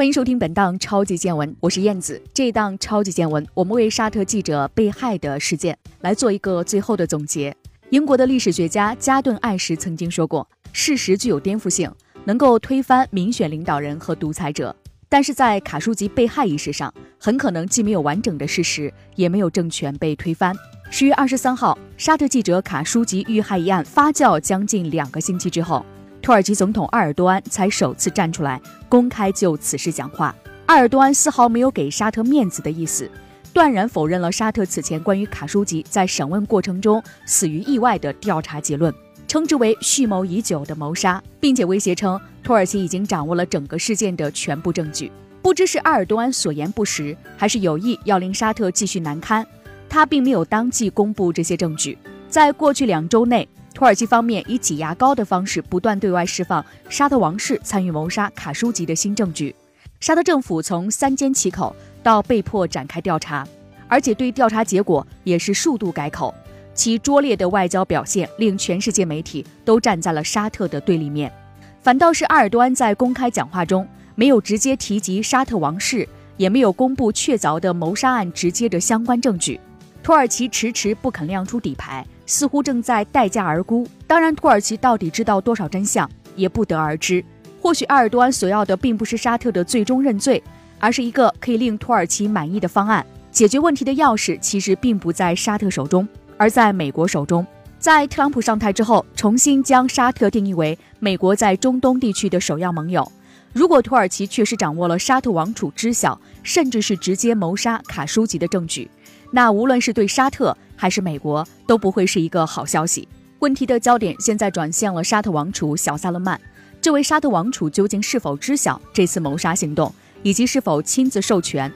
欢迎收听本档超级见闻，我是燕子。这一档超级见闻，我们为沙特记者被害的事件来做一个最后的总结。英国的历史学家加顿·艾什曾经说过：“事实具有颠覆性，能够推翻民选领导人和独裁者。但是在卡舒吉被害一事上，很可能既没有完整的事实，也没有政权被推翻。”十月二十三号，沙特记者卡舒吉遇害一案发酵将近两个星期之后。土耳其总统埃尔多安才首次站出来公开就此事讲话。埃尔多安丝毫没有给沙特面子的意思，断然否认了沙特此前关于卡舒吉在审问过程中死于意外的调查结论，称之为蓄谋已久的谋杀，并且威胁称土耳其已经掌握了整个事件的全部证据。不知是埃尔多安所言不实，还是有意要令沙特继续难堪，他并没有当即公布这些证据。在过去两周内。土耳其方面以挤牙膏的方式不断对外释放沙特王室参与谋杀卡舒吉的新证据，沙特政府从三缄其口到被迫展开调查，而且对调查结果也是数度改口。其拙劣的外交表现令全世界媒体都站在了沙特的对立面，反倒是埃尔多安在公开讲话中没有直接提及沙特王室，也没有公布确凿的谋杀案直接的相关证据。土耳其迟迟不肯亮出底牌。似乎正在待价而沽。当然，土耳其到底知道多少真相，也不得而知。或许埃尔多安所要的并不是沙特的最终认罪，而是一个可以令土耳其满意的方案。解决问题的钥匙其实并不在沙特手中，而在美国手中。在特朗普上台之后，重新将沙特定义为美国在中东地区的首要盟友。如果土耳其确实掌握了沙特王储知晓，甚至是直接谋杀卡舒吉的证据，那无论是对沙特，还是美国都不会是一个好消息。问题的焦点现在转向了沙特王储小萨勒曼。这位沙特王储究竟是否知晓这次谋杀行动，以及是否亲自授权？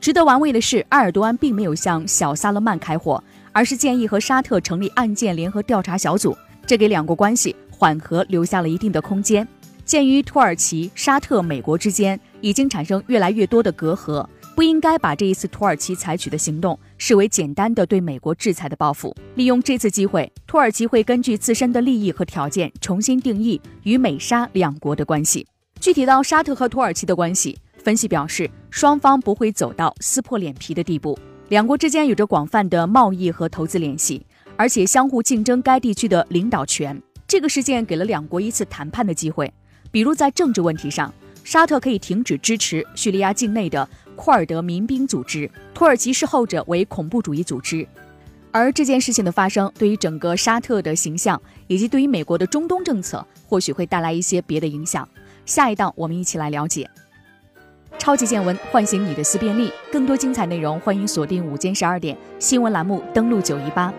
值得玩味的是，埃尔多安并没有向小萨勒曼开火，而是建议和沙特成立案件联合调查小组，这给两国关系缓和留下了一定的空间。鉴于土耳其、沙特、美国之间已经产生越来越多的隔阂。不应该把这一次土耳其采取的行动视为简单的对美国制裁的报复。利用这次机会，土耳其会根据自身的利益和条件重新定义与美沙两国的关系。具体到沙特和土耳其的关系，分析表示，双方不会走到撕破脸皮的地步。两国之间有着广泛的贸易和投资联系，而且相互竞争该地区的领导权。这个事件给了两国一次谈判的机会，比如在政治问题上。沙特可以停止支持叙利亚境内的库尔德民兵组织，土耳其视后者为恐怖主义组织。而这件事情的发生，对于整个沙特的形象，以及对于美国的中东政策，或许会带来一些别的影响。下一档我们一起来了解。超级见闻，唤醒你的思辨力。更多精彩内容，欢迎锁定午间十二点新闻栏目，登录九一八。